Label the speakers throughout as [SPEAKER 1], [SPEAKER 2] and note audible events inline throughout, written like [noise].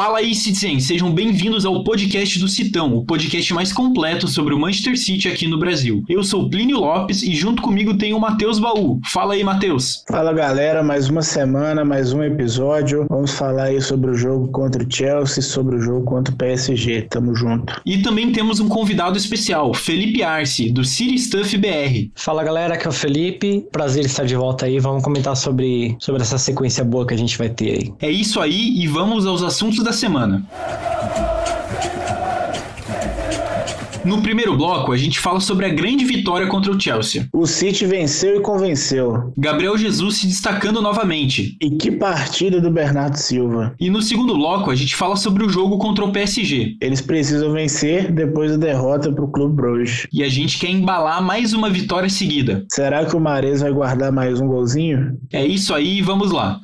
[SPEAKER 1] Fala aí, Citizen! Sejam bem-vindos ao podcast do Citão, o podcast mais completo sobre o Manchester City aqui no Brasil. Eu sou Plínio Lopes e junto comigo tem o Matheus Baú. Fala aí, Matheus!
[SPEAKER 2] Fala galera, mais uma semana, mais um episódio. Vamos falar aí sobre o jogo contra o Chelsea, sobre o jogo contra o PSG. Tamo junto.
[SPEAKER 1] E também temos um convidado especial, Felipe Arce, do City Stuff BR.
[SPEAKER 3] Fala galera, aqui é o Felipe. Prazer estar de volta aí. Vamos comentar sobre, sobre essa sequência boa que a gente vai ter aí.
[SPEAKER 1] É isso aí e vamos aos assuntos da da semana. No primeiro bloco, a gente fala sobre a grande vitória contra o Chelsea.
[SPEAKER 2] O City venceu e convenceu.
[SPEAKER 1] Gabriel Jesus se destacando novamente.
[SPEAKER 2] E que partida do Bernardo Silva.
[SPEAKER 1] E no segundo bloco, a gente fala sobre o jogo contra o PSG.
[SPEAKER 2] Eles precisam vencer depois da derrota para o Clube Bruges.
[SPEAKER 1] E a gente quer embalar mais uma vitória seguida.
[SPEAKER 2] Será que o Mares vai guardar mais um golzinho?
[SPEAKER 1] É isso aí, vamos lá.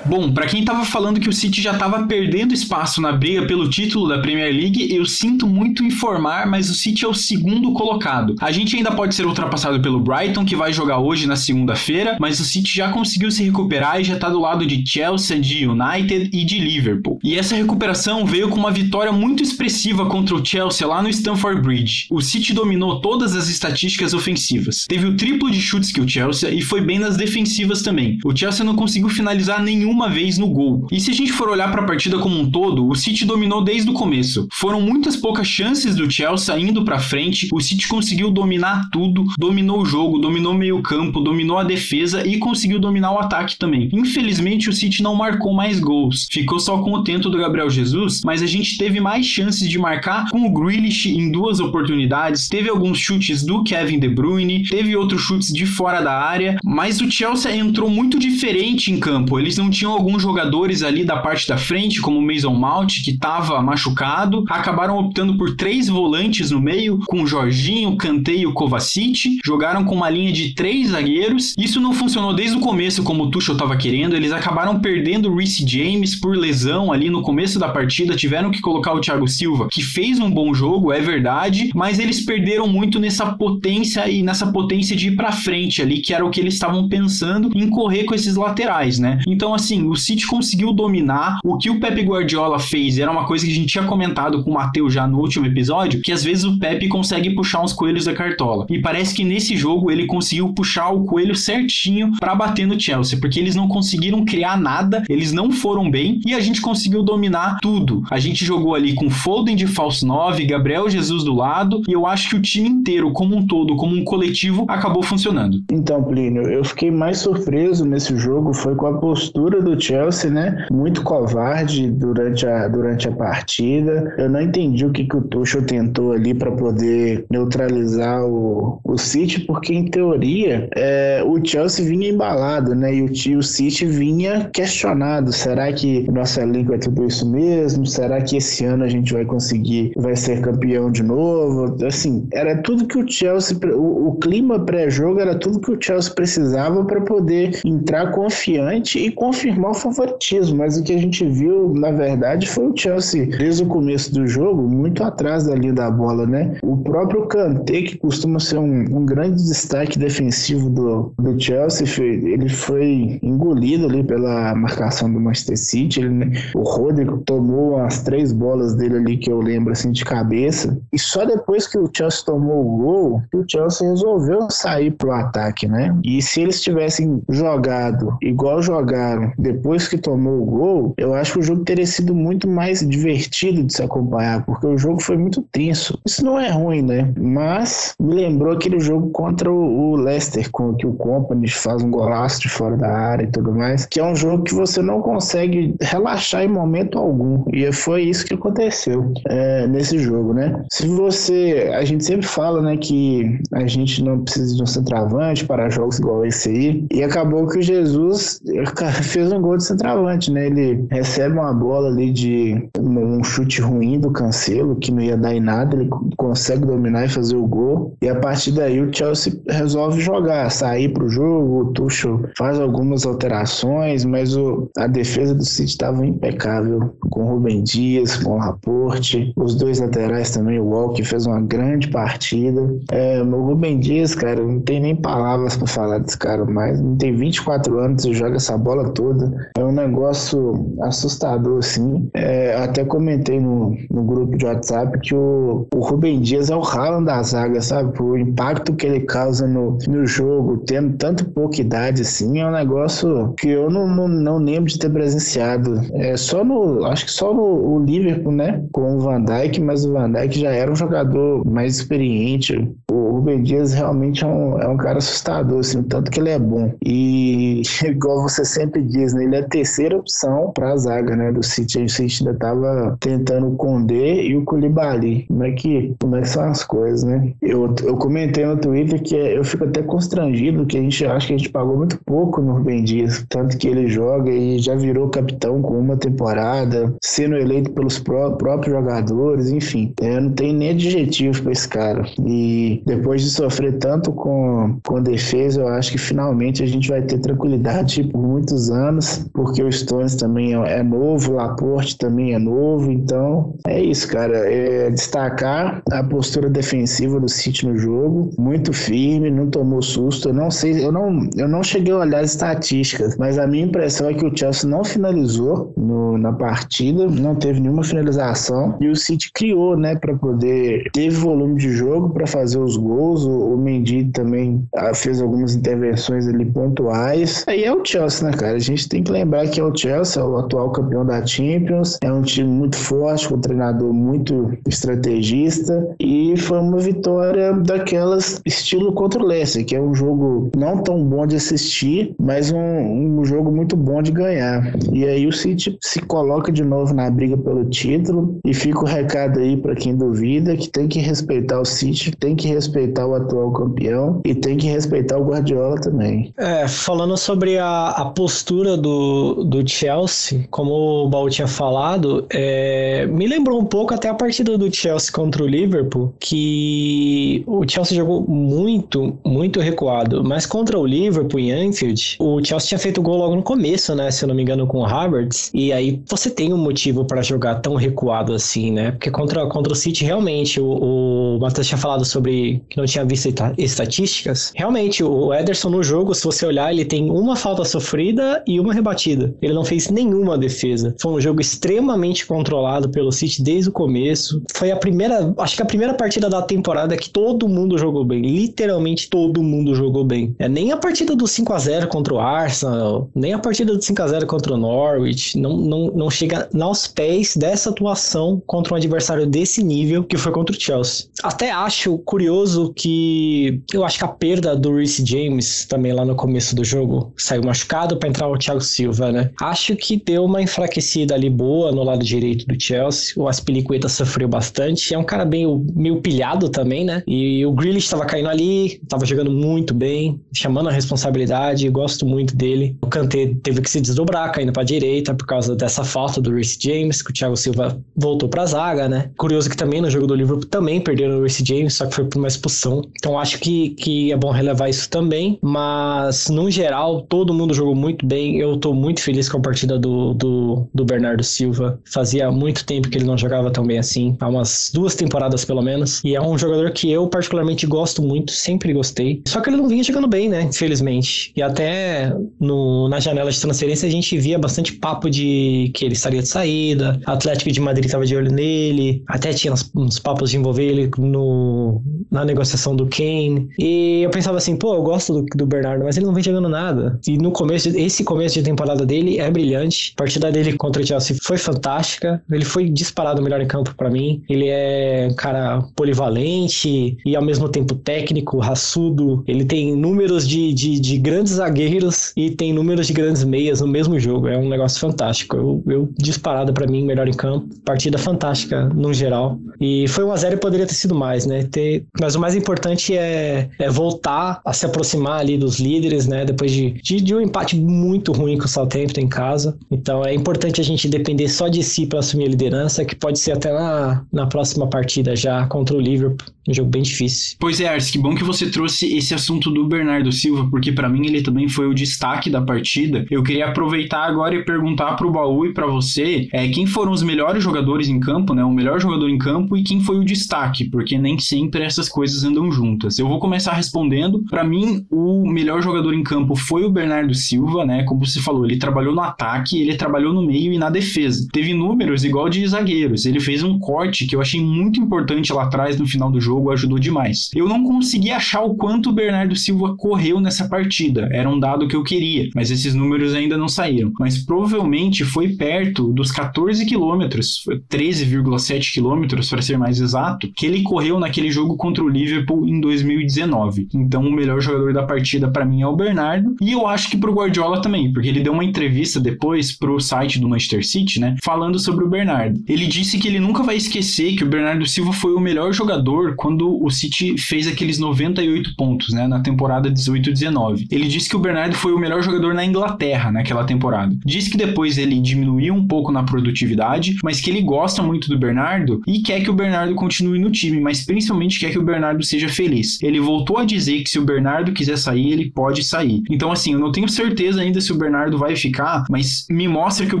[SPEAKER 1] Bom, para quem tava falando que o City já tava perdendo espaço na briga pelo título da Premier League, eu sinto muito informar, mas o City é o segundo colocado. A gente ainda pode ser ultrapassado pelo Brighton, que vai jogar hoje na segunda-feira, mas o City já conseguiu se recuperar e já tá do lado de Chelsea, de United e de Liverpool. E essa recuperação veio com uma vitória muito expressiva contra o Chelsea lá no Stamford Bridge. O City dominou todas as estatísticas ofensivas. Teve o triplo de chutes que o Chelsea e foi bem nas defensivas também. O Chelsea não conseguiu finalizar nenhuma uma vez no gol. E se a gente for olhar para a partida como um todo, o City dominou desde o começo. Foram muitas poucas chances do Chelsea indo para frente, o City conseguiu dominar tudo, dominou o jogo, dominou meio campo, dominou a defesa e conseguiu dominar o ataque também. Infelizmente o City não marcou mais gols, ficou só com o tento do Gabriel Jesus, mas a gente teve mais chances de marcar com o Grealish em duas oportunidades, teve alguns chutes do Kevin De Bruyne, teve outros chutes de fora da área, mas o Chelsea entrou muito diferente em campo, eles não tinham tinham alguns jogadores ali da parte da frente, como o Mason Mount, que estava machucado, acabaram optando por três volantes no meio, com o Jorginho, Kanté e o Kovacic, jogaram com uma linha de três zagueiros. Isso não funcionou desde o começo como o Tuchel estava querendo, eles acabaram perdendo o Reece James por lesão ali no começo da partida, tiveram que colocar o Thiago Silva, que fez um bom jogo, é verdade, mas eles perderam muito nessa potência e nessa potência de ir para frente ali, que era o que eles estavam pensando em correr com esses laterais, né? Então assim, assim, o City conseguiu dominar. O que o Pepe Guardiola fez era uma coisa que a gente tinha comentado com o Matheus já no último episódio, que às vezes o Pepe consegue puxar uns coelhos da cartola. E parece que nesse jogo ele conseguiu puxar o coelho certinho para bater no Chelsea, porque eles não conseguiram criar nada, eles não foram bem e a gente conseguiu dominar tudo. A gente jogou ali com Foden de falso 9, Gabriel Jesus do lado, e eu acho que o time inteiro, como um todo, como um coletivo, acabou funcionando.
[SPEAKER 2] Então, Plínio, eu fiquei mais surpreso nesse jogo foi com a postura do do Chelsea, né? Muito covarde durante a, durante a partida. Eu não entendi o que, que o Tuchel tentou ali para poder neutralizar o, o City, porque em teoria é, o Chelsea vinha embalado, né? E o, o City vinha questionado. Será que o nosso elenco é tudo isso mesmo? Será que esse ano a gente vai conseguir, vai ser campeão de novo? Assim, era tudo que o Chelsea, o, o clima pré-jogo era tudo que o Chelsea precisava para poder entrar confiante e confirmar o favoritismo, mas o que a gente viu, na verdade, foi o Chelsea, desde o começo do jogo, muito atrás da linha da bola, né? O próprio Kanté, que costuma ser um, um grande destaque defensivo do, do Chelsea, ele foi engolido ali pela marcação do Manchester City. Ele, né? O Rodrigo tomou as três bolas dele ali, que eu lembro assim de cabeça, e só depois que o Chelsea tomou o gol, o Chelsea resolveu sair pro ataque, né? E se eles tivessem jogado igual jogaram depois que tomou o gol, eu acho que o jogo teria sido muito mais divertido de se acompanhar, porque o jogo foi muito tenso. Isso não é ruim, né? Mas me lembrou aquele jogo contra o Leicester, com que o Company faz um golaço de fora da área e tudo mais, que é um jogo que você não consegue relaxar em momento algum. E foi isso que aconteceu é, nesse jogo, né? Se você. A gente sempre fala, né, que a gente não precisa de um centroavante para jogos igual esse aí. E acabou que o Jesus [laughs] fez fez um gol de centroavante, né? Ele recebe uma bola ali de um chute ruim do Cancelo, que não ia dar em nada, ele consegue dominar e fazer o gol. E a partir daí o Chelsea resolve jogar, sair pro jogo, o Tuchel faz algumas alterações, mas o, a defesa do City estava impecável, com o Rubem Dias, com o Laporte, os dois laterais também, o Walker fez uma grande partida. É, o Rubem Dias, cara, não tem nem palavras para falar desse cara mais, não tem 24 anos e joga essa bola toda. É um negócio assustador, assim. É, até comentei no, no grupo de WhatsApp que o, o Rubem Dias é o Haaland da zaga, sabe? O impacto que ele causa no, no jogo, tendo tanto pouca idade assim, é um negócio que eu não, não, não lembro de ter presenciado. É só no, acho que só no Liverpool, né? Com o Van Dijk, mas o Van Dijk já era um jogador mais experiente. O Rubem Dias realmente é um, é um cara assustador, assim, tanto que ele é bom. E [laughs] igual você sempre diz, né? Ele é a terceira opção para a zaga, né? Do City. O City ainda tava tentando o Condé e o Koulibaly. Como é que, como é que são as coisas, né? Eu, eu comentei no Twitter que eu fico até constrangido, que a gente acha que a gente pagou muito pouco no Rubem Dias, tanto que ele joga e já virou capitão com uma temporada, sendo eleito pelos pró próprios jogadores, enfim. Eu não tenho nem adjetivo para esse cara. E depois de sofrer tanto com, com defesa, eu acho que finalmente a gente vai ter tranquilidade por muitos anos, porque o Stones também é, é novo, o Laporte também é novo, então é isso, cara. É destacar a postura defensiva do City no jogo, muito firme, não tomou susto. Eu não sei, eu não, eu não cheguei a olhar as estatísticas, mas a minha impressão é que o Chelsea não finalizou no, na partida, não teve nenhuma finalização e o City criou, né, para poder teve volume de jogo para fazer os gols. O, Mendy também ah, fez algumas intervenções ali pontuais. Aí é o Chelsea, né, cara? A gente tem que lembrar que é o Chelsea, é o atual campeão da Champions, é um time muito forte, com um treinador muito estrategista e foi uma vitória daquelas estilo contra o Leicester, que é um jogo não tão bom de assistir, mas um, um jogo muito bom de ganhar. E aí o City se coloca de novo na briga pelo título e fica o recado aí para quem duvida que tem que respeitar o City, tem que respeitar o atual campeão e tem que respeitar o Guardiola também.
[SPEAKER 3] É, falando sobre a, a postura do, do Chelsea, como o Baú tinha falado, é, me lembrou um pouco até a partida do Chelsea contra o Liverpool, que o Chelsea jogou muito, muito recuado, mas contra o Liverpool em Anfield, o Chelsea tinha feito gol logo no começo, né, se eu não me engano, com o Havertz, e aí você tem um motivo para jogar tão recuado assim, né, porque contra, contra o City, realmente, o, o Matheus tinha falado sobre não tinha visto estatísticas, realmente, o Ederson no jogo, se você olhar, ele tem uma falta sofrida e uma rebatida, ele não fez nenhuma defesa, foi um jogo extremamente controlado pelo City desde o começo, foi a primeira, acho que a primeira partida da temporada que todo mundo jogou bem, literalmente todo mundo jogou bem, é nem a partida do 5 a 0 contra o Arsenal, nem a partida do 5 a 0 contra o Norwich, não, não, não chega aos pés dessa atuação contra um adversário desse nível que foi contra o Chelsea. Até acho curioso que eu acho que a perda do Reece James também lá no começo do jogo saiu machucado para entrar o Thiago Silva, né? Acho que deu uma enfraquecida ali boa no lado direito do Chelsea. O Aspilicueta sofreu bastante. É um cara bem meio pilhado também, né? E o Grealish estava caindo ali, estava jogando muito bem, chamando a responsabilidade. Gosto muito dele. O Kanté teve que se desdobrar, caindo para direita por causa dessa falta do Reece James, que o Thiago Silva voltou para zaga, né? Curioso que também no jogo do Liverpool também perderam o Reece James, só que foi por uma expulsão. Então acho que, que é bom relevar isso também. Mas no geral, todo mundo jogou muito bem. Eu tô muito feliz com a partida do, do, do Bernardo Silva. Fazia muito tempo que ele não jogava tão bem assim, há umas duas temporadas pelo menos. E é um jogador que eu particularmente gosto muito, sempre gostei. Só que ele não vinha jogando bem, né? Infelizmente. E até no, na janela de transferência a gente via bastante papo de que ele estaria de saída. Atlético de Madrid estava de olho nele. Até tinha uns, uns papos de envolver ele no, na negociação do Kane. E eu pensava assim, pô, eu gosto do, do Bernardo, mas ele não vem jogando nada. E no começo, esse começo de temporada dele é brilhante. A partida dele contra o Chelsea foi fantástica. Ele foi disparado melhor em campo para mim. Ele é um cara polivalente e ao mesmo tempo técnico, raçudo. Ele tem números de, de, de grandes zagueiros e tem números de grandes meias no mesmo jogo. É um negócio fantástico. Eu, eu disparado para mim, melhor em campo. Partida fantástica no geral. E foi um a 0 e poderia ter sido mais, né? Ter... Mas o mais importante é, é voltar a se aproximar ali dos líderes, né? Depois de, de, de um empate muito ruim com o Southampton em casa. Então é importante a gente depender só de si para assumir a liderança, que pode ser até na, na próxima partida já contra o Liverpool. Um jogo bem difícil.
[SPEAKER 1] Pois é, Ars, que bom que você trouxe esse assunto do Bernardo Silva, porque para mim ele também foi o destaque da partida. Eu queria aproveitar agora e perguntar pro Baú e para você é, quem foram os melhores jogadores em campo, né? O melhor jogador em campo e quem foi o destaque, porque nem sempre essas coisas andam juntas. Eu vou começar respondendo. Para mim, o melhor jogador em campo foi o Bernardo Silva, né? Como você falou, ele trabalhou no ataque, ele trabalhou no meio e na defesa. Teve números igual de zagueiros. Ele fez um corte que eu achei muito importante lá atrás no final do jogo, ajudou demais. Eu não consegui achar o quanto o Bernardo Silva correu nessa partida. Era um dado que eu queria, mas esses números ainda não saíram. Mas provavelmente foi perto dos 14 quilômetros, 13,7 quilômetros para ser mais exato, que ele correu naquele jogo contra o Liverpool em 2019. Então o melhor jogador da partida para mim é o Bernardo e eu acho que pro Guardiola também, porque ele deu uma entrevista depois pro site do Manchester City, né, falando sobre o Bernardo. Ele disse que ele nunca vai esquecer que o Bernardo Silva foi o melhor jogador quando o City fez aqueles 98 pontos, né, na temporada 18-19. Ele disse que o Bernardo foi o melhor jogador na Inglaterra naquela temporada. Disse que depois ele diminuiu um pouco na produtividade, mas que ele gosta muito do Bernardo e quer que o Bernardo continue no time, mas principalmente quer que o Bernardo seja feliz. Ele voltou a dizer que se o Bernardo quiser sair, ele pode sair. Então, assim, eu não tenho certeza ainda se o Bernardo vai ficar, mas me mostra que o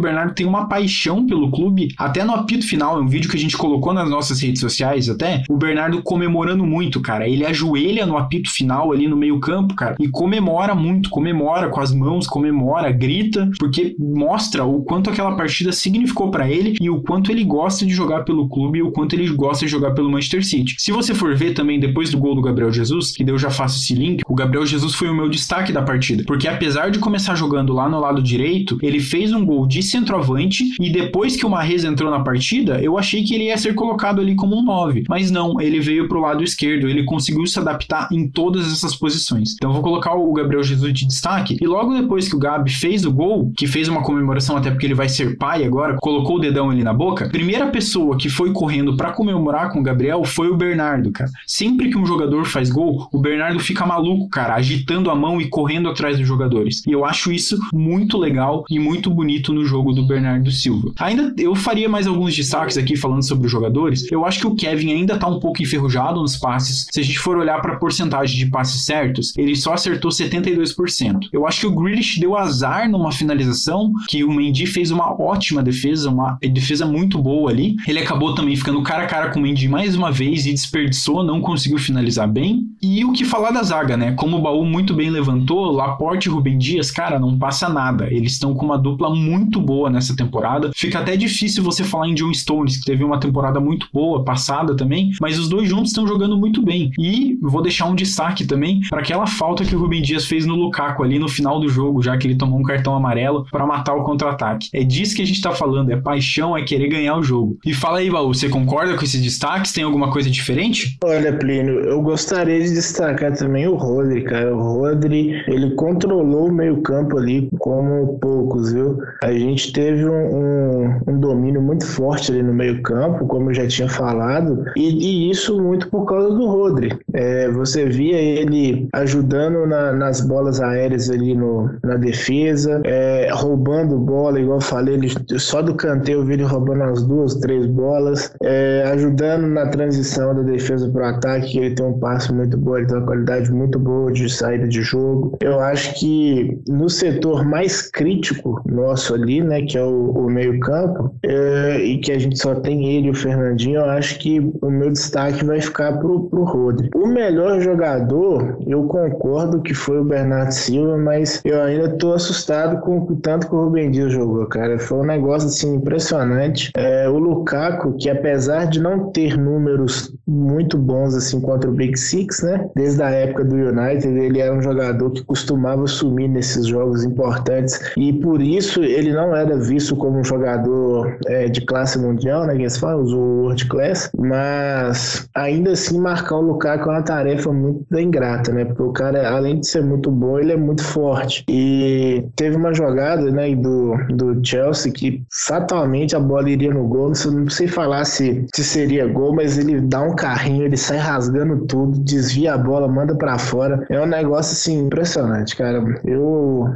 [SPEAKER 1] Bernardo tem uma paixão pelo clube, até no apito final, é um vídeo que a gente colocou nas nossas redes sociais até, o Bernardo comemorando muito, cara. Ele ajoelha no apito final ali no meio-campo, cara, e comemora muito, comemora com as mãos, comemora, grita, porque mostra o quanto aquela partida significou para ele e o quanto ele gosta de jogar pelo clube e o quanto ele gosta de jogar pelo Manchester City. Se você for ver também depois do gol do Gabriel Jesus, que eu já faço esse link, o Gabriel Jesus foi o meu destaque da partida, porque apesar de começar jogando lá no lado direito, ele fez um gol de centroavante e depois que o Marrez entrou na partida, eu achei que ele ia ser colocado ali como um 9, mas não, ele veio pro lado esquerdo, ele conseguiu se adaptar em todas essas posições. Então vou colocar o Gabriel Jesus de destaque e logo depois que o Gabi fez o gol, que fez uma comemoração até porque ele vai ser pai agora, colocou o dedão ali na boca, primeira pessoa que foi correndo para comemorar com o Gabriel foi o Bernardo, cara. Sempre que um jogador faz gol, o Bernardo fica maluco, cara, agitando a mão e correndo atrás dos jogadores. E eu acho isso muito legal e muito bonito no jogo do Bernardo Silva. Ainda eu faria mais alguns destaques aqui falando sobre os jogadores. Eu acho que o Kevin ainda tá um pouco enferrujado nos passes. Se a gente for olhar para a porcentagem de passes certos, ele só acertou 72%. Eu acho que o Grealish deu azar numa finalização, que o Mendy fez uma ótima defesa, uma defesa muito boa ali. Ele acabou também ficando cara a cara com o Mendy mais uma vez e desperdiçou, não conseguiu finalizar bem. E o que falar da zaga, né? Como o Baú muito bem levantou, Laporte e Rubem Dias, cara, não passa nada. Eles estão com uma dupla muito boa nessa temporada. Fica até difícil você falar em John Stones, que teve uma temporada muito boa, passada também, mas os dois juntos estão jogando muito bem. E vou deixar um destaque também para aquela falta que o Rubem Dias fez no Lukaku ali no final do jogo, já que ele tomou um cartão amarelo para matar o contra-ataque. É disso que a gente tá falando, é paixão, é querer ganhar o jogo. E fala aí, Baú, você concorda com esses destaques? Tem alguma coisa diferente?
[SPEAKER 2] Olha, Plínio, eu gostaria de destacar também o Rodri, cara. O Rodri, ele controlou o meio-campo ali como poucos, viu? A gente teve um, um, um domínio muito forte ali no meio-campo, como eu já tinha falado, e, e, isso muito por causa do Rodri. É, você via ele ajudando na, nas bolas aéreas ali no, na defesa, é, roubando bola, igual eu falei, ele, só do canteio eu vi ele roubando as duas, três bolas, é, ajudando na transição da defesa para o ataque, que ele tem um passo muito bom, ele tem uma qualidade muito boa de saída de jogo. Eu acho que no setor mais crítico nosso ali, né, que é o, o meio-campo, é, e que a gente só tem ele e o Fernandinho, eu acho que o meu destaque vai ficar pro, pro Rodri. O melhor jogador, eu concordo que foi o Bernardo Silva, mas eu ainda tô assustado com o tanto que o Rubem Dias jogou, cara. Foi um negócio assim impressionante. É, o Lukaku, que apesar de não ter números muito bons assim contra o Big Six, né? Desde a época do United, ele era um jogador que costumava sumir nesses jogos importantes e por isso ele não era visto como um jogador é, de classe mundial, né? Que eles o world class, mas ainda assim marcar o Lukaku é uma tarefa muito ingrata, né? Porque o cara, além de ser muito bom, ele é muito forte. E teve uma jogada, né, do, do Chelsea que fatalmente a bola iria no gol. Não sei falar se, se seria gol, mas ele dá um carrinho, ele sai rasgando tudo, desvia a bola, manda para fora. É um negócio assim impressionante, cara. [laughs] Eu,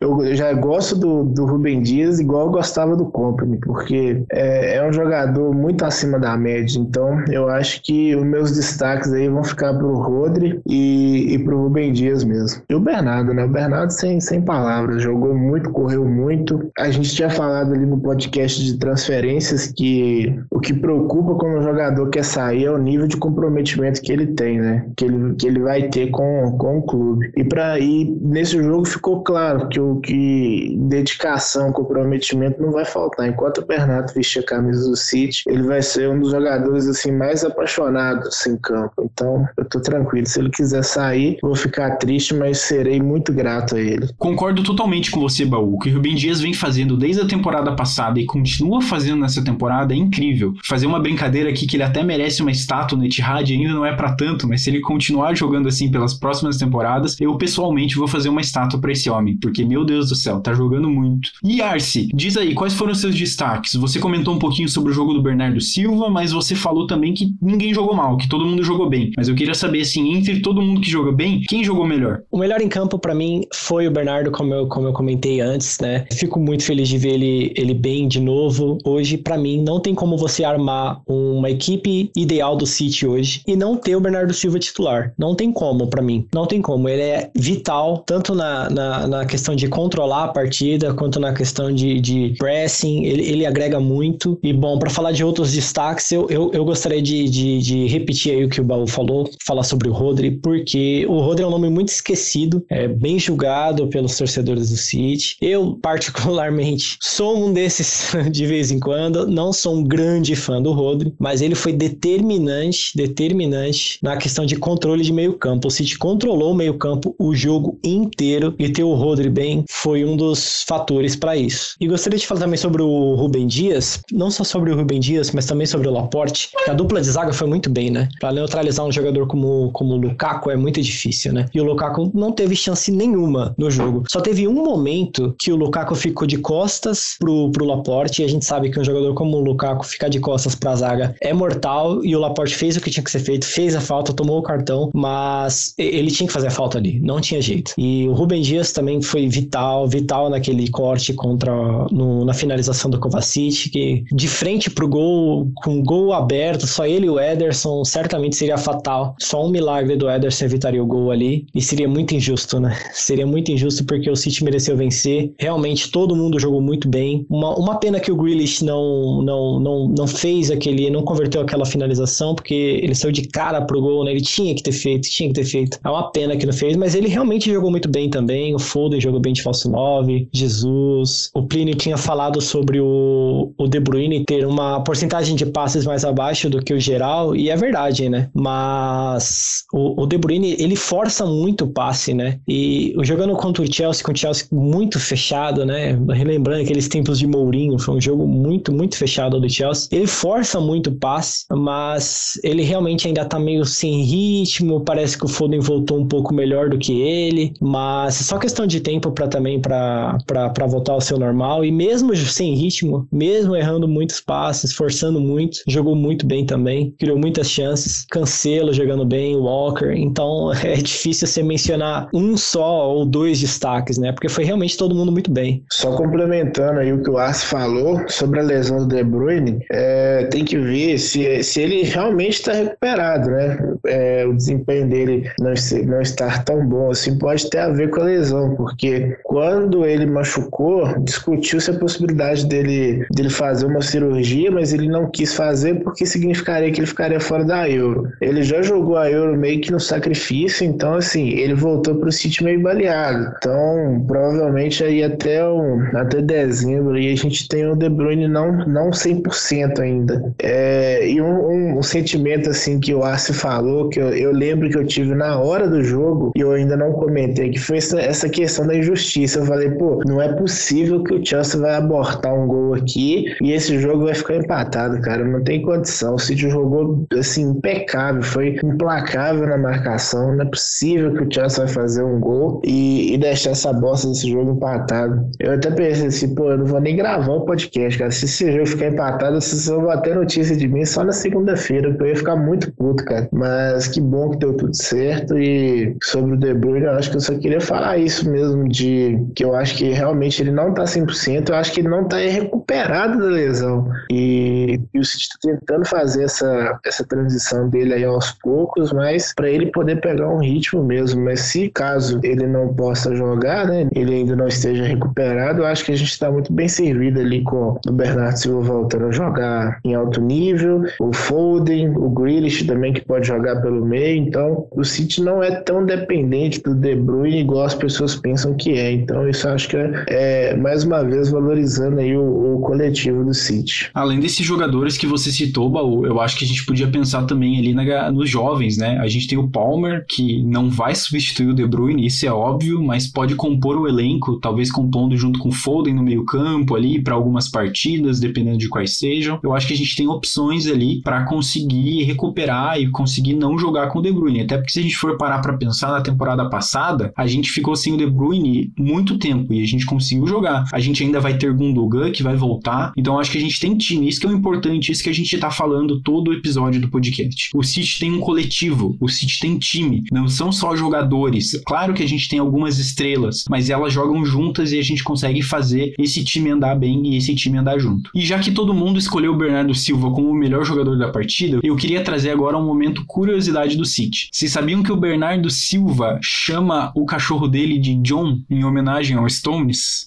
[SPEAKER 2] eu, já gosto do, do Rubem Dias igual eu gostava do Company, porque é, é um jogador muito acima da média. Então eu acho que os meus destaques aí vão ficar pro Rodri e, e pro Rubem Dias mesmo. E o Bernardo, né? O Bernardo sem, sem palavras, jogou muito, correu muito. A gente tinha falado ali no podcast de transferências que o que preocupa quando o jogador quer sair é o nível de comprometimento que ele tem, né? Que ele, que ele vai ter com, com o clube. E para ir nesse jogo ficou claro que o que dedicação, comprometimento não vai faltar. Enquanto o Bernardo vestir a camisa do City, ele vai ser um dos jogadores assim mais apaixonados em campo. Então, eu tô tranquilo. Se ele quiser sair, vou ficar triste, mas serei muito grato a ele.
[SPEAKER 1] Concordo totalmente com você, Baú. O que o Rubem Dias vem fazendo desde a temporada passada e continua fazendo nessa temporada é incrível. Fazer uma brincadeira aqui que ele até merece uma estátua no Etihad ainda não é para tanto, mas se ele continuar jogando assim pelas próximas temporadas, eu pessoalmente vou fazer uma estátua para esse homem, porque meu Deus do céu, tá jogando muito. E Arce, diz aí, quais foram os seus destaques? Você comentou um pouquinho sobre o jogo do Bernardo Silva, mas você falou também que ninguém jogou mal, que todo mundo jogou bem. Mas eu queria saber assim, entre todo mundo que jogou bem, quem jogou melhor?
[SPEAKER 3] O melhor em campo para mim foi o Bernardo, como eu, como eu comentei antes, né? Fico muito feliz de ver ele, ele bem de novo. Hoje, para mim, não tem como você armar uma equipe ideal do City hoje e não ter o Bernardo Silva titular. Não tem como, para mim. Não tem como. Ele é vital, tanto na, na, na, questão de controlar a partida, quanto na questão de, de pressing. Ele, ele agrega muito. E, bom, para falar de outros destaques, eu, eu, eu gostaria de, de, de, repetir aí o que o Baú falou, falar sobre o Rodri, porque o Rodri é um nome muito esquecido, é bem julgado pelos torcedores do City. Eu, particularmente, sou um desses [laughs] de vez em quando. Não sou um grande fã do Rodri, mas ele foi determinante, determinante na questão de controle de meio campo. O City controlou o meio campo o jogo inteiro e ter o Rodri bem foi um dos fatores para isso. E gostaria de falar também sobre o Rubem Dias, não só sobre o Rubem Dias, mas também sobre o Laporte. A dupla de zaga foi muito bem, né? Para neutralizar um jogador como, como o Lukaku é muito difícil, né? E o Lukaku não teve chance nenhuma no jogo. Só teve um momento que o Lukaku ficou de costas pro, pro Laporte e a gente sabe que um jogador como o Lukaku ficar de costas pra zaga é mortal e o Laporte fez o que tinha que ser feito, fez a falta, tomou o cartão, mas ele tinha que fazer a falta ali, não tinha jeito. E o Rubem Dias também foi vital, vital naquele corte contra no, na finalização do Kovacic, que de frente pro gol, com gol aberto, só ele e o Ederson, certamente seria fatal. Só um milagre do Ederson evitaria o gol ali e seria muito injusto, né? [laughs] Seria muito injusto porque o City mereceu vencer. Realmente todo mundo jogou muito bem. Uma, uma pena que o Grealish não, não, não, não fez aquele, não converteu aquela finalização porque ele saiu de cara pro gol, né? Ele tinha que ter feito, tinha que ter feito. É uma pena que não fez, mas ele realmente jogou muito bem também. O Foden jogou bem de falso 9, Jesus. O Plínio tinha falado sobre o, o De Bruyne ter uma porcentagem de passes mais abaixo do que o geral, e é verdade, né? Mas o, o De Bruyne, ele força muito o passe, né? E jogando contra o Chelsea, com o Chelsea muito fechado, né? Relembrando aqueles tempos de Mourinho, foi um jogo muito, muito fechado do Chelsea. Ele força muito o passe, mas ele realmente ainda tá meio sem ritmo, parece que o Foden voltou um pouco melhor do que ele, mas é só questão de tempo para também para voltar ao seu normal, e mesmo sem ritmo, mesmo errando muitos passes, forçando muito, jogou muito bem também, criou muitas chances, Cancelo jogando bem, Walker, então [laughs] é difícil você mencionar um só ou dois destaques, né? Porque foi realmente todo mundo muito bem.
[SPEAKER 2] Só complementando aí o que o Arce falou sobre a lesão do De Bruyne, é, tem que ver se, ele realmente está recuperado, né? É, o desempenho dele não, não estar tão bom assim pode ter a ver com a lesão, porque quando ele machucou, discutiu-se a possibilidade dele, dele fazer uma cirurgia, mas ele não quis fazer porque significaria que ele ficaria fora da Euro. Ele já jogou a Euro meio que no sacrifício, então assim, ele voltou para o City meio baleado. Então, provavelmente aí até, um, até dezembro e a gente tem o De Bruyne não, não 100% ainda. É, e um, um, um, sentimento assim que o Arce falou, que eu, eu, lembro que eu tive na hora do jogo e eu ainda não comentei, que foi essa, essa questão da injustiça. Eu falei, pô, não é possível que o Chelsea vai abortar um gol aqui e esse jogo vai ficar empatado, cara. Não tem condição. O City jogou assim, impecável, foi implacável na marcação. Não é possível que o Chelsea vai fazer um gol e, e deixar essa bosta desse jogo empatado. Eu até pensei assim, pô, eu não vou nem gravar o podcast, cara. Se esse jogo ficar empatado, vocês vão bater notícia de mim só na segunda-feira, eu ia ficar muito puto, cara. Mas que bom que deu tudo certo. E sobre o De Bruyne, eu acho que eu só queria falar isso mesmo, de que eu acho que realmente ele não tá 100%, eu acho que ele não tá recuperado da lesão. E, e o City tá tentando fazer essa, essa transição dele aí aos poucos, mas para ele poder pegar um ritmo mesmo. Mas se caso ele não possa jogar, né, ele ainda não esteja recuperado, eu acho que a gente está muito bem servido ali com o Bernardo Silva voltando a jogar em alto nível, o Foden, o Grealish também que pode jogar pelo meio. Então, o City não é tão dependente do De Bruyne igual as pessoas pensam que é. Então, isso acho que é, é mais uma vez valorizando aí o, o coletivo do City.
[SPEAKER 1] Além desses jogadores que você citou, Baú, eu acho que a gente podia pensar também ali na, nos jovens, né? A gente tem o Palmer, que não vai substituir o De Bruyne, isso é óbvio, mas pode compor o elenco, talvez compondo junto com o Foden no meio-campo ali para algumas partidas, dependendo de quais sejam. Eu acho que a gente tem opções ali para conseguir recuperar e conseguir não jogar com o De Bruyne. Até porque se a gente for parar para pensar na temporada passada, a gente ficou sem o De Bruyne muito tempo e a gente conseguiu jogar. A gente ainda vai ter Gundogan que vai voltar. Então acho que a gente tem time, isso que é o importante, isso que a gente tá falando todo o episódio do podcast. O City tem um coletivo, o City tem time, não são só jogadores. Claro que a gente tem algumas estrelas, mas elas jogam juntas e a gente consegue fazer esse time andar bem e esse time andar junto. E já que todo mundo escolheu o Bernardo Silva como o melhor jogador da partida, eu queria trazer agora um momento curiosidade do City. Vocês sabiam que o Bernardo Silva chama o cachorro dele de John em homenagem ao Stones?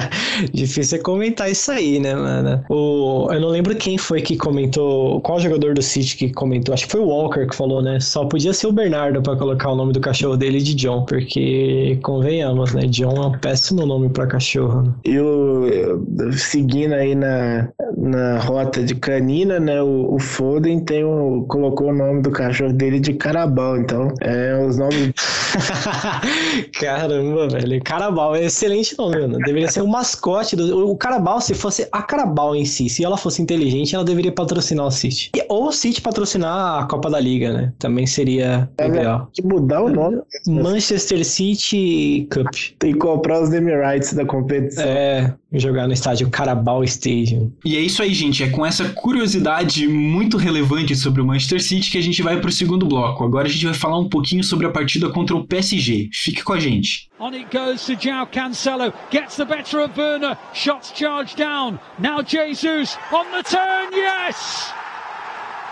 [SPEAKER 1] [laughs]
[SPEAKER 3] Difícil é comentar isso aí, né, mano? O, eu não lembro quem foi que comentou, qual jogador do City que comentou, acho que foi o Walker que falou, né? Só podia ser o Bernardo para colocar o nome do cachorro dele de John, porque convenhamos, né? John é um péssimo nome para cachorro. Né?
[SPEAKER 2] Eu, eu, seguindo aí na, na rota de canina, né? O, o Foden tem o, colocou o nome do cachorro dele de Carabal, então é os nomes. [laughs]
[SPEAKER 3] Caramba, velho. Carabal é excelente nome, mano. Deveria ser o mascote do. O Carabal, se fosse a Carabal em si, se ela fosse inteligente, ela deveria patrocinar o City. Ou o City patrocinar a Copa da Liga, né? Também seria
[SPEAKER 2] é,
[SPEAKER 3] ideal.
[SPEAKER 2] Que mudar o nome.
[SPEAKER 3] Manchester City Cup.
[SPEAKER 2] Tem que comprar os rights da competição.
[SPEAKER 3] É, jogar no estádio Carabao Stadium.
[SPEAKER 1] E é isso aí, gente. É com essa curiosidade muito relevante sobre o Manchester City que a gente vai para o segundo bloco. Agora a gente vai falar um pouquinho sobre a partida contra o PSG. Fique com a gente. On it goes to João Cancelo. Gets the better of Werner. Shots charged down. Now Jesus on the turn. Yes!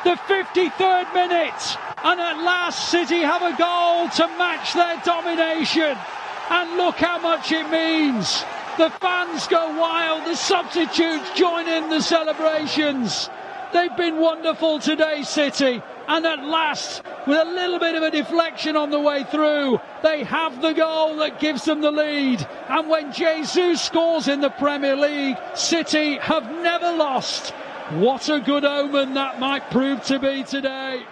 [SPEAKER 1] The 53rd minute. And at last City have a goal to match their domination. And look how much it means. The fans go wild. The substitutes join in the celebrations. They've been wonderful today, City. And at last, with a little bit of a deflection on the way through, they have the goal that gives them the lead. And when Jesus scores in the Premier League, City have never lost. What a good omen that might prove to be today.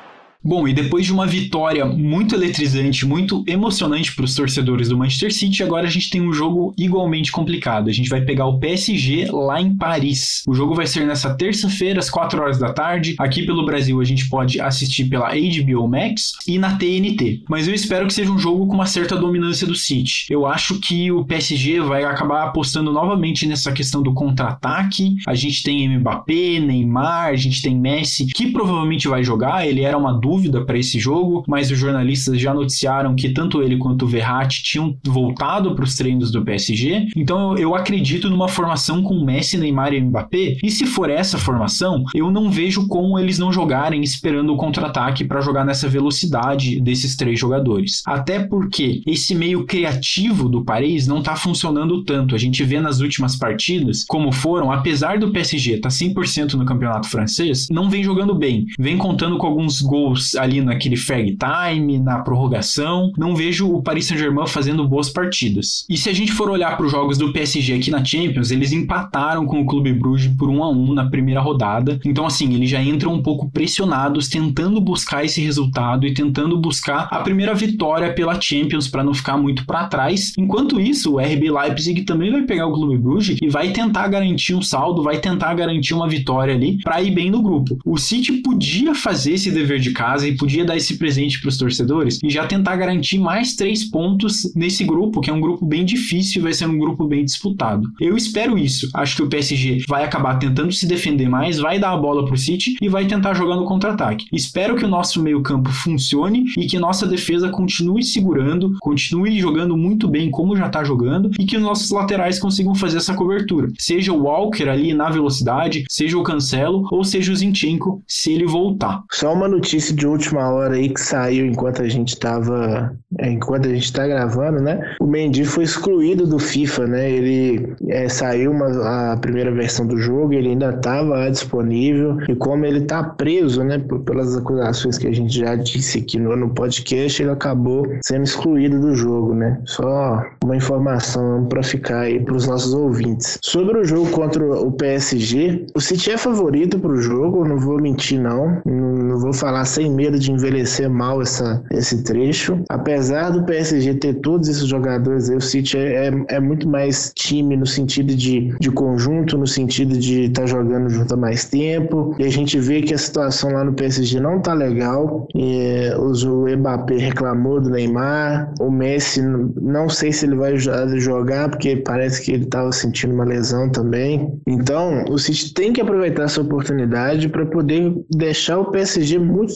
[SPEAKER 1] Bom, e depois de uma vitória muito eletrizante, muito emocionante para os torcedores do Manchester City, agora a gente tem um jogo igualmente complicado. A gente vai pegar o PSG lá em Paris. O jogo vai ser nessa terça-feira, às 4 horas da tarde. Aqui pelo Brasil a gente pode assistir pela HBO Max e na TNT. Mas eu espero que seja um jogo com uma certa dominância do City. Eu acho que o PSG vai acabar apostando novamente nessa questão do contra-ataque. A gente tem Mbappé, Neymar, a gente tem Messi, que provavelmente vai jogar. Ele era uma dúvida dúvida para esse jogo, mas os jornalistas já noticiaram que tanto ele quanto o Verratti tinham voltado para os treinos do PSG. Então eu, acredito numa formação com Messi, Neymar e Mbappé. E se for essa formação, eu não vejo como eles não jogarem esperando o contra-ataque para jogar nessa velocidade desses três jogadores. Até porque esse meio criativo do Paris não está funcionando tanto. A gente vê nas últimas partidas como foram, apesar do PSG estar tá 100% no campeonato francês, não vem jogando bem. Vem contando com alguns gols ali naquele fag time, na prorrogação. Não vejo o Paris Saint-Germain fazendo boas partidas. E se a gente for olhar para os jogos do PSG aqui na Champions, eles empataram com o Clube Bruges por 1 a 1 na primeira rodada. Então assim, eles já entram um pouco pressionados, tentando buscar esse resultado e tentando buscar a primeira vitória pela Champions para não ficar muito para trás. Enquanto isso, o RB Leipzig também vai pegar o Clube Bruges e vai tentar garantir um saldo, vai tentar garantir uma vitória ali para ir bem no grupo. O City podia fazer esse dever de casa casa e podia dar esse presente para os torcedores e já tentar garantir mais três pontos nesse grupo, que é um grupo bem difícil e vai ser um grupo bem disputado. Eu espero isso. Acho que o PSG vai acabar tentando se defender mais, vai dar a bola pro City e vai tentar jogar no contra-ataque. Espero que o nosso meio-campo funcione e que nossa defesa continue segurando, continue jogando muito bem como já tá jogando e que os nossos laterais consigam fazer essa cobertura. Seja o Walker ali na velocidade, seja o Cancelo ou seja o Zinchenko se ele voltar.
[SPEAKER 2] Só uma notícia de última hora aí que saiu enquanto a gente tava, é, enquanto a gente tá gravando, né? O Mendy foi excluído do FIFA, né? Ele é, saiu uma, a primeira versão do jogo, ele ainda estava disponível e como ele tá preso, né? Pelas acusações que a gente já disse aqui no, no podcast, ele acabou sendo excluído do jogo, né? Só uma informação para ficar aí para os nossos ouvintes. Sobre o jogo contra o PSG, o City é favorito para o jogo, não vou mentir não, não vou falar sem medo de envelhecer mal essa, esse trecho. Apesar do PSG ter todos esses jogadores, o City é, é, é, muito mais time no sentido de, de conjunto, no sentido de estar tá jogando junto há mais tempo. E a gente vê que a situação lá no PSG não tá legal. E, o Mbappé reclamou do Neymar, o Messi não sei se ele vai jogar porque parece que ele estava sentindo uma lesão também. Então, o City tem que aproveitar essa oportunidade para poder deixar o PSG muito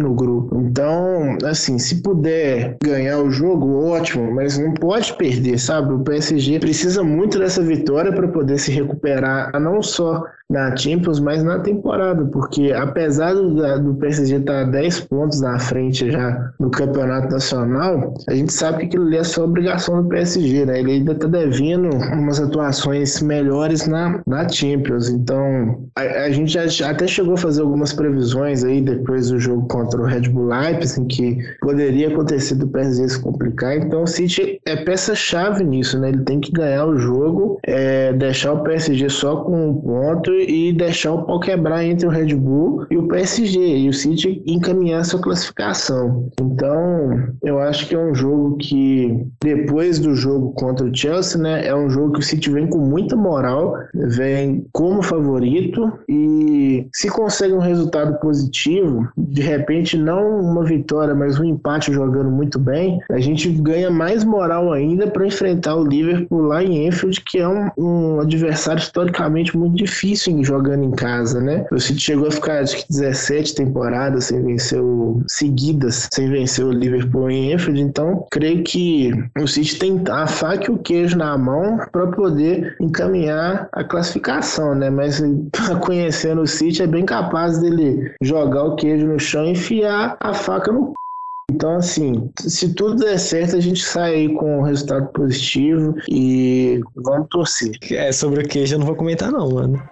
[SPEAKER 2] no grupo. Então, assim, se puder ganhar o jogo, ótimo, mas não pode perder, sabe? O PSG precisa muito dessa vitória para poder se recuperar, não só na Champions, mas na temporada, porque apesar do, do PSG estar 10 pontos na frente já no Campeonato Nacional, a gente sabe que aquilo ali é só obrigação do PSG, né? Ele ainda está devendo umas atuações melhores na, na Champions. Então, a, a gente já até chegou a fazer algumas previsões aí depois do jogo contra o Red Bull Leipzig, que poderia acontecer do PSG se complicar. Então, o City é peça-chave nisso, né? Ele tem que ganhar o jogo, é, deixar o PSG só com um ponto e deixar o pau quebrar entre o Red Bull e o PSG e o City encaminhar sua classificação. Então, eu acho que é um jogo que depois do jogo contra o Chelsea, né, é um jogo que o City vem com muita moral, vem como favorito e se consegue um resultado positivo, de repente não uma vitória, mas um empate jogando muito bem, a gente ganha mais moral ainda para enfrentar o Liverpool lá em Enfield, que é um, um adversário historicamente muito difícil jogando em casa, né? O City chegou a ficar, acho que 17 temporadas sem vencer o, seguidas, sem vencer o Liverpool em Enfield. Então, creio que o City tem a faca e o queijo na mão para poder encaminhar a classificação, né? Mas [laughs] conhecendo o City, é bem capaz dele jogar o queijo no chão e enfiar a faca no então, assim, se tudo der certo, a gente sai com um resultado positivo e vamos torcer.
[SPEAKER 3] É, sobre o queijo eu não vou comentar não, mano.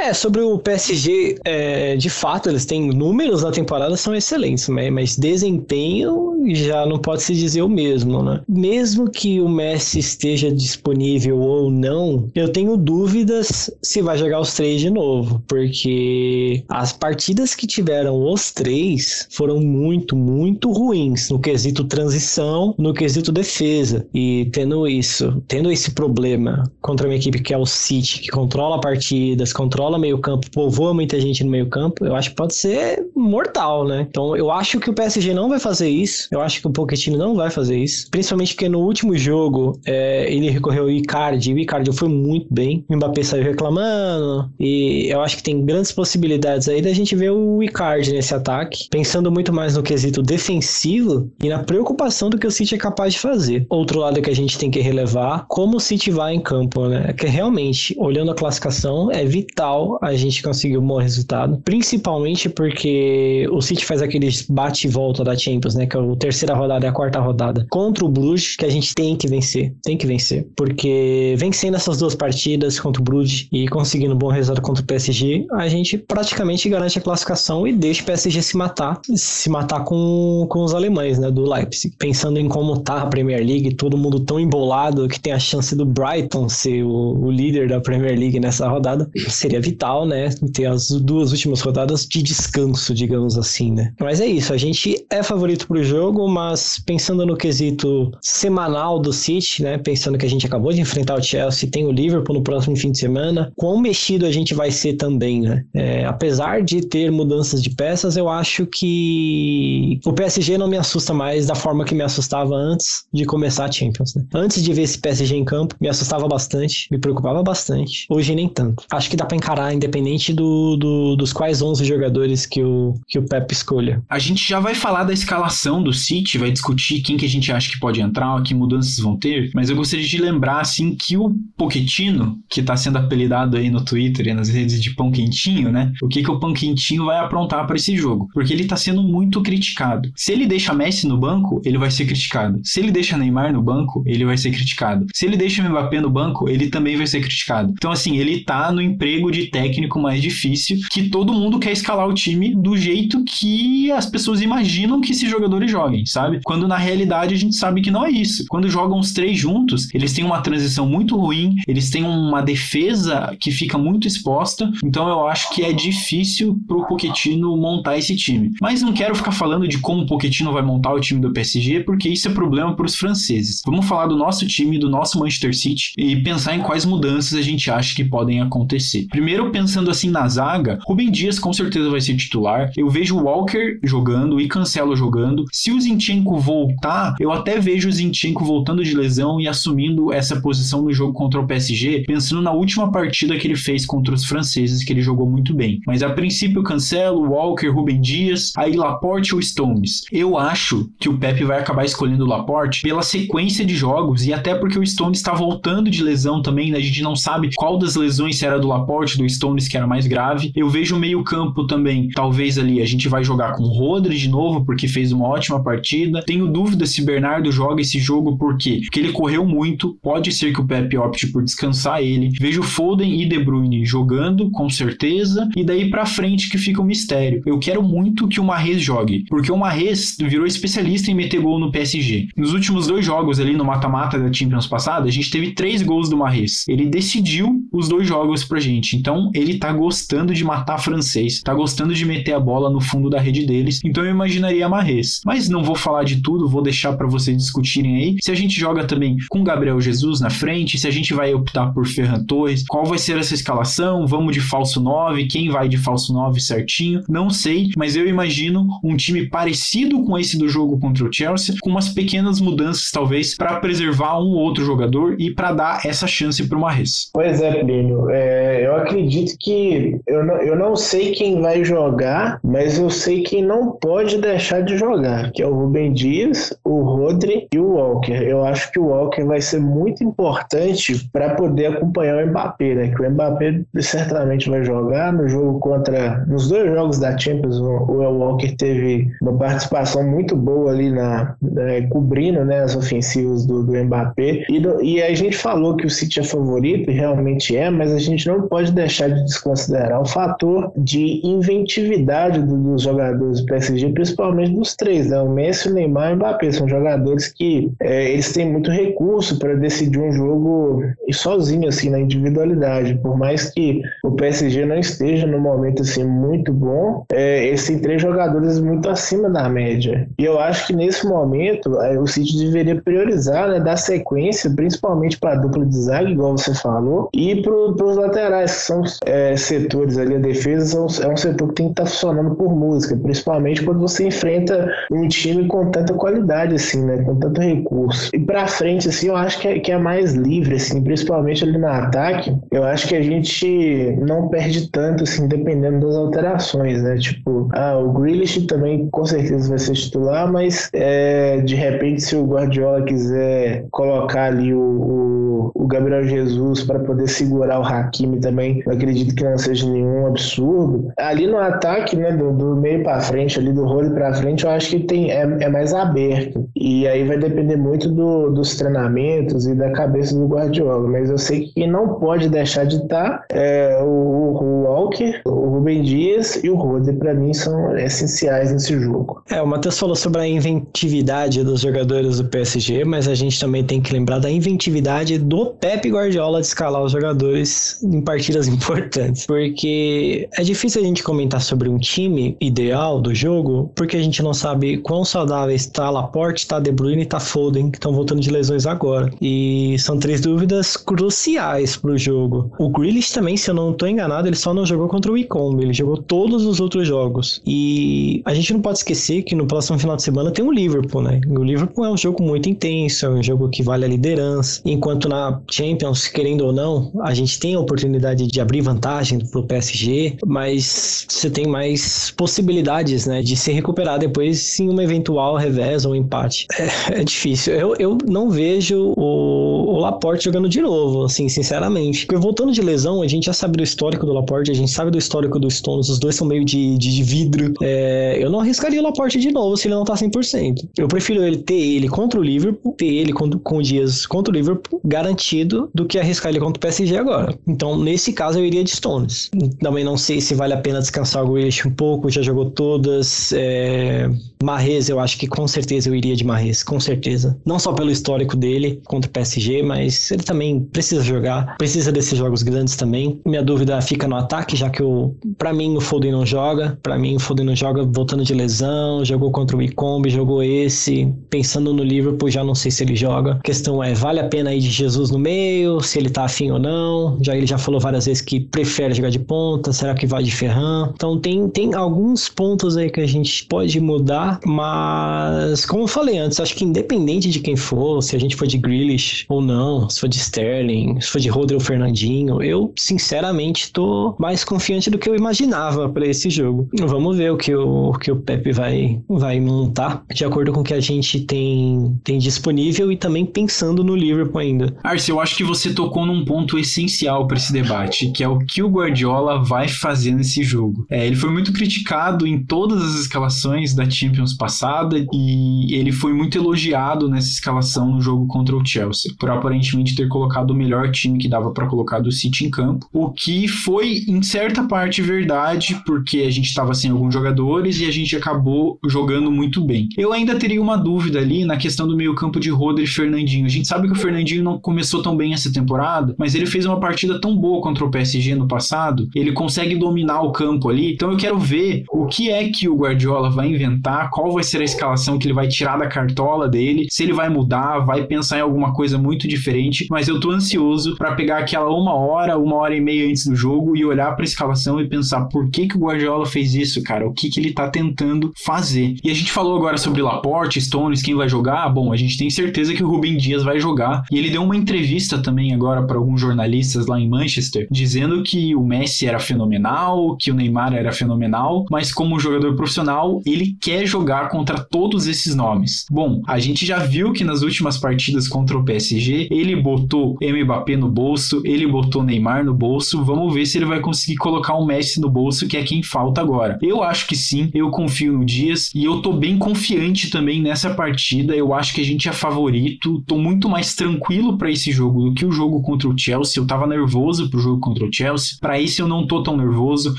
[SPEAKER 3] É, sobre o PSG, é, de fato, eles têm números na temporada são excelentes, mas desempenho já não pode se dizer o mesmo, né? Mesmo que o Messi esteja disponível ou não, eu tenho dúvidas se vai jogar os três de novo, porque as partidas que tiveram os três foram muito, muito ruins no quesito transição, no quesito defesa. E tendo isso, tendo esse problema contra uma equipe que é o City, que controla partidas, controla controla meio campo, povoa muita gente no meio campo, eu acho que pode ser mortal, né? Então eu acho que o PSG não vai fazer isso, eu acho que o Pochettino não vai fazer isso, principalmente porque no último jogo é, ele recorreu ao Icardi, o Icardi foi muito bem, o Mbappé saiu reclamando, e eu acho que tem grandes possibilidades aí da gente ver o Icardi nesse ataque, pensando muito mais no quesito defensivo e na preocupação do que o City é capaz de fazer. Outro lado que a gente tem que relevar, como o City vai em campo, né? Que realmente, olhando a classificação, é vital a gente conseguiu um bom resultado, principalmente porque o City faz aqueles bate e volta da Champions, né, que é a terceira rodada e a quarta rodada, contra o Bruges, que a gente tem que vencer, tem que vencer, porque vencendo essas duas partidas contra o Bruges e conseguindo um bom resultado contra o PSG, a gente praticamente garante a classificação e deixa o PSG se matar, se matar com, com os alemães, né, do Leipzig. Pensando em como tá a Premier League, todo mundo tão embolado que tem a chance do Brighton ser o, o líder da Premier League nessa rodada, seria vital, né? Ter as duas últimas rodadas de descanso, digamos assim, né? Mas é isso, a gente é favorito pro jogo, mas pensando no quesito semanal do City, né? Pensando que a gente acabou de enfrentar o Chelsea, tem o Liverpool no próximo fim de semana, quão mexido a gente vai ser também, né? É, apesar de ter mudanças de peças, eu acho que o PSG não me assusta mais da forma que me assustava antes de começar a Champions, né? Antes de ver esse PSG em campo, me assustava bastante, me preocupava bastante. Hoje nem tanto. Acho que dá encarar, independente do, do, dos quais 11 jogadores que o, que o Pep escolha.
[SPEAKER 1] A gente já vai falar da escalação do City, vai discutir quem que a gente acha que pode entrar, que mudanças vão ter, mas eu gostaria de lembrar, assim, que o Pochettino, que tá sendo apelidado aí no Twitter e nas redes de pão quentinho, né? O que que o pão quentinho vai aprontar para esse jogo? Porque ele tá sendo muito criticado. Se ele deixa Messi no banco, ele vai ser criticado. Se ele deixa Neymar no banco, ele vai ser criticado. Se ele deixa Mbappé no banco, ele também vai ser criticado. Então, assim, ele tá no emprego de técnico mais difícil, que todo mundo quer escalar o time do jeito que as pessoas imaginam que esses jogadores joguem, sabe? Quando na realidade a gente sabe que não é isso. Quando jogam os três juntos, eles têm uma transição muito ruim, eles têm uma defesa que fica muito exposta, então eu acho que é difícil pro Pochettino montar esse time. Mas não quero ficar falando de como o Pochettino vai montar o time do PSG, porque isso é problema para os franceses. Vamos falar do nosso time, do nosso Manchester City e pensar em quais mudanças a gente acha que podem acontecer. Primeiro, pensando assim na zaga, Rubem Dias com certeza vai ser titular. Eu vejo o Walker jogando e Cancelo jogando. Se o Zinchenko voltar, eu até vejo o Zinchenko voltando de lesão e assumindo essa posição no jogo contra o PSG, pensando na última partida que ele fez contra os franceses, que ele jogou muito bem. Mas a princípio, Cancelo, Walker, Rubem Dias, aí Laporte ou Stones. Eu acho que o Pepe vai acabar escolhendo o Laporte pela sequência de jogos e até porque o Stones está voltando de lesão também, né? a gente não sabe qual das lesões se era do Laporte, do Stones que era mais grave. Eu vejo o meio-campo também, talvez ali a gente vai jogar com o Rodri de novo, porque fez uma ótima partida. Tenho dúvida se Bernardo joga esse jogo por quê? Porque ele correu muito, pode ser que o Pepe opte por descansar ele. Vejo Foden e De Bruyne jogando, com certeza, e daí para frente que fica o um mistério. Eu quero muito que o Mahrez jogue, porque o Mahrez virou especialista em meter gol no PSG. Nos últimos dois jogos ali no mata-mata da Champions passada, a gente teve três gols do Mahrez. Ele decidiu os dois jogos pra gente. Então, ele tá gostando de matar francês, tá gostando de meter a bola no fundo da rede deles. Então, eu imaginaria Mahrez. Mas não vou falar de tudo, vou deixar para vocês discutirem aí. Se a gente joga também com Gabriel Jesus na frente, se a gente vai optar por Ferran Torres, qual vai ser essa escalação? Vamos de falso 9, quem vai de falso 9 certinho? Não sei, mas eu imagino um time parecido com esse do jogo contra o Chelsea, com umas pequenas mudanças talvez para preservar um ou outro jogador e para dar essa chance para o Mahrez.
[SPEAKER 2] Pois é, Plínio. É, eu acredito que eu não, eu não sei quem vai jogar, mas eu sei quem não pode deixar de jogar, que é o Rubem Dias, o Rodri e o Walker. Eu acho que o Walker vai ser muito importante para poder acompanhar o Mbappé, né? Que o Mbappé certamente vai jogar no jogo contra. Nos dois jogos da Champions, o Walker teve uma participação muito boa ali na, né, cobrindo né, as ofensivas do, do Mbappé. E, do, e a gente falou que o City é favorito, e realmente é, mas a gente não pode deixar de desconsiderar o fator de inventividade do, dos jogadores do PSG, principalmente dos três, né? O Messi, o Neymar e o Mbappé. São jogadores que é, eles têm muito recurso para decidir um jogo sozinho, assim, na individualidade. Por mais que o PSG não esteja no momento assim muito bom, é, eles têm três jogadores muito acima da média. E eu acho que nesse momento é, o City deveria priorizar, né, dar sequência, principalmente para a dupla de zaga, igual você falou, e para os laterais, que são é, setores ali, a defesa é um setor que tem que estar tá funcionando por música, principalmente quando você enfrenta um time com tanta qualidade, assim, né, com tanto recurso. E para frente, assim, eu acho que é, que é mais livre, assim, principalmente ali no ataque, eu acho que a gente não perde tanto, assim, dependendo das alterações, né, tipo, ah, o Grealish também com certeza vai ser titular, mas é, de repente se o Guardiola quiser colocar ali o, o, o Gabriel Jesus para poder segurar o Hakimi também, eu acredito que não seja nenhum absurdo. Ali no ataque, né, do, do meio para frente, ali do rolo para frente, eu acho que tem, é, é, mais aberto. E aí vai depender muito do, dos treinamentos e da cabeça do Guardiola. Mas eu sei que não pode deixar de estar é, o, o, Walker, o Rubem Dias e o Rode, para mim, são essenciais nesse jogo.
[SPEAKER 3] É, o Matheus falou sobre a inventividade dos jogadores do PSG, mas a gente também tem que lembrar da inventividade do Pep Guardiola de escalar os jogadores em partidas [laughs] importantes. Porque é difícil a gente comentar sobre um time ideal do jogo, porque a gente não sabe quão saudável está Laporte, está De Bruyne e está Foden, que estão voltando de lesões agora. E são três dúvidas cruciais para o jogo. O Grealish também, se eu não estou enganado, ele só não jogou contra o Icombe, ele jogou todos os outros jogos. E a gente não pode esquecer que no próximo final de semana tem o Liverpool, né? O Liverpool é um jogo muito intenso, é um jogo que vale a liderança. Enquanto na Champions, querendo ou não, a gente tem a oportunidade de abrir vantagem pro PSG, mas você tem mais possibilidades, né, de se recuperar depois em uma eventual revés ou empate. É, é difícil. Eu, eu não vejo o, o Laporte jogando de novo, assim, sinceramente. Porque voltando de lesão, a gente já sabe do histórico do Laporte, a gente sabe do histórico do Stones, os dois são meio de, de, de vidro. É, eu não arriscaria o Laporte de novo se ele não tá 100%. Eu prefiro ele ter ele contra o Liverpool, ter ele com, com dias contra o Liverpool, garantido, do que arriscar ele contra o PSG agora. Então, nesse caso, eu iria de Stones. Também não sei se vale a pena descansar o Grealish um pouco, já jogou todas. É... Marrez, eu acho que com certeza eu iria de Marrez, com certeza. Não só pelo histórico dele contra o PSG, mas ele também precisa jogar, precisa desses jogos grandes também. Minha dúvida fica no ataque, já que o, para mim o Foden não joga, para mim o Foden não joga voltando de lesão, jogou contra o Icombe, jogou esse, pensando no Liverpool, já não sei se ele joga. A questão é, vale a pena ir de Jesus no meio, se ele tá afim ou não? Já ele já falou várias vezes que prefere jogar de ponta, será que vai de Ferran? Então tem tem alguns pontos aí que a gente pode mudar mas como eu falei antes, acho que independente de quem for, se a gente for de Grealish ou não, se for de Sterling, se for de Rodri ou Fernandinho, eu sinceramente tô mais confiante do que eu imaginava para esse jogo. Vamos ver o que o, que o Pepe vai, vai montar, de acordo com o que a gente tem, tem disponível e também pensando no Liverpool ainda.
[SPEAKER 1] Arce, eu acho que você tocou num ponto essencial para esse debate, que é o que o Guardiola vai fazer nesse jogo. É, ele foi muito criticado em todas as escalações da Champions passada e ele foi muito elogiado nessa escalação no jogo contra o Chelsea, por aparentemente ter colocado o melhor time que dava para colocar do City em campo, o que foi em certa parte verdade, porque a gente estava sem alguns jogadores e a gente acabou jogando muito bem. Eu ainda teria uma dúvida ali na questão do meio-campo de Rodri e Fernandinho. A gente sabe que o Fernandinho não começou tão bem essa temporada, mas ele fez uma partida tão boa contra o PSG no passado, ele consegue dominar o campo ali. Então eu quero ver o que é que o Guardiola vai inventar, qual vai ser a escalação que ele vai tirar da cartola dele, se ele vai mudar, vai pensar em alguma coisa muito diferente, mas eu tô ansioso para pegar aquela uma hora, uma hora e meia antes do jogo e olhar para a escalação e pensar por que que o Guardiola fez isso, cara, o que que ele tá tentando fazer. E a gente falou agora sobre Laporte, Stones, quem vai jogar? Bom, a gente tem certeza que o Rubem Dias vai jogar e ele deu uma entrevista também agora para alguns jornalistas lá em Manchester, dizendo que o Messi era fenomenal, que o Neymar era fenomenal, mas como jogador profissional, ele quer jogar contra todos esses nomes. Bom, a gente já viu que nas últimas partidas contra o PSG, ele botou Mbappé no bolso, ele botou Neymar no bolso. Vamos ver se ele vai conseguir colocar o Messi no bolso, que é quem falta agora. Eu acho que sim, eu confio no Dias e eu tô bem confiante também nessa partida. Eu acho que a gente é favorito, tô muito mais tranquilo para jogo do que o jogo contra o Chelsea. Eu tava nervoso pro jogo contra o Chelsea. Para esse eu não tô tão nervoso.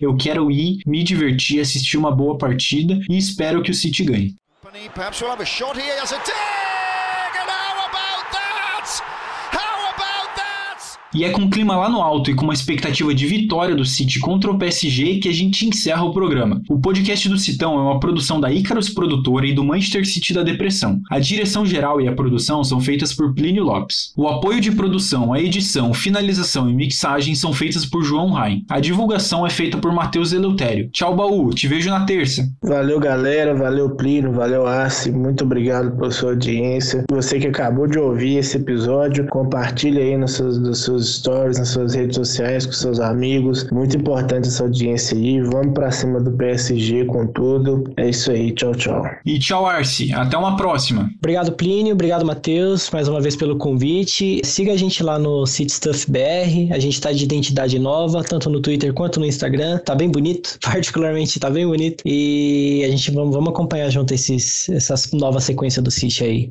[SPEAKER 1] Eu quero ir, me divertir, assistir uma boa partida e espero que o City ganhe. E é com o clima lá no alto e com uma expectativa de vitória do City contra o PSG que a gente encerra o programa. O podcast do Citão é uma produção da Icarus Produtora e do Manchester City da Depressão. A direção geral e a produção são feitas por Plínio Lopes. O apoio de produção, a edição, finalização e mixagem são feitas por João Rain. A divulgação é feita por Matheus Eleutério. Tchau, Baú. Te vejo na terça.
[SPEAKER 2] Valeu, galera. Valeu, Plínio. Valeu, Arce. Muito obrigado pela sua audiência. Você que acabou de ouvir esse episódio, compartilhe aí nos seus, nos seus stories, nas suas redes sociais, com seus amigos. Muito importante essa audiência aí. Vamos pra cima do PSG com tudo. É isso aí. Tchau, tchau.
[SPEAKER 1] E tchau, Arce. Até uma próxima.
[SPEAKER 3] Obrigado, Plínio. Obrigado, Matheus, mais uma vez pelo convite. Siga a gente lá no City Stuff BR. A gente tá de identidade nova, tanto no Twitter quanto no Instagram. Tá bem bonito, [laughs] particularmente tá bem bonito. E a gente vamos, vamos acompanhar junto esses, essas nova sequência do City aí.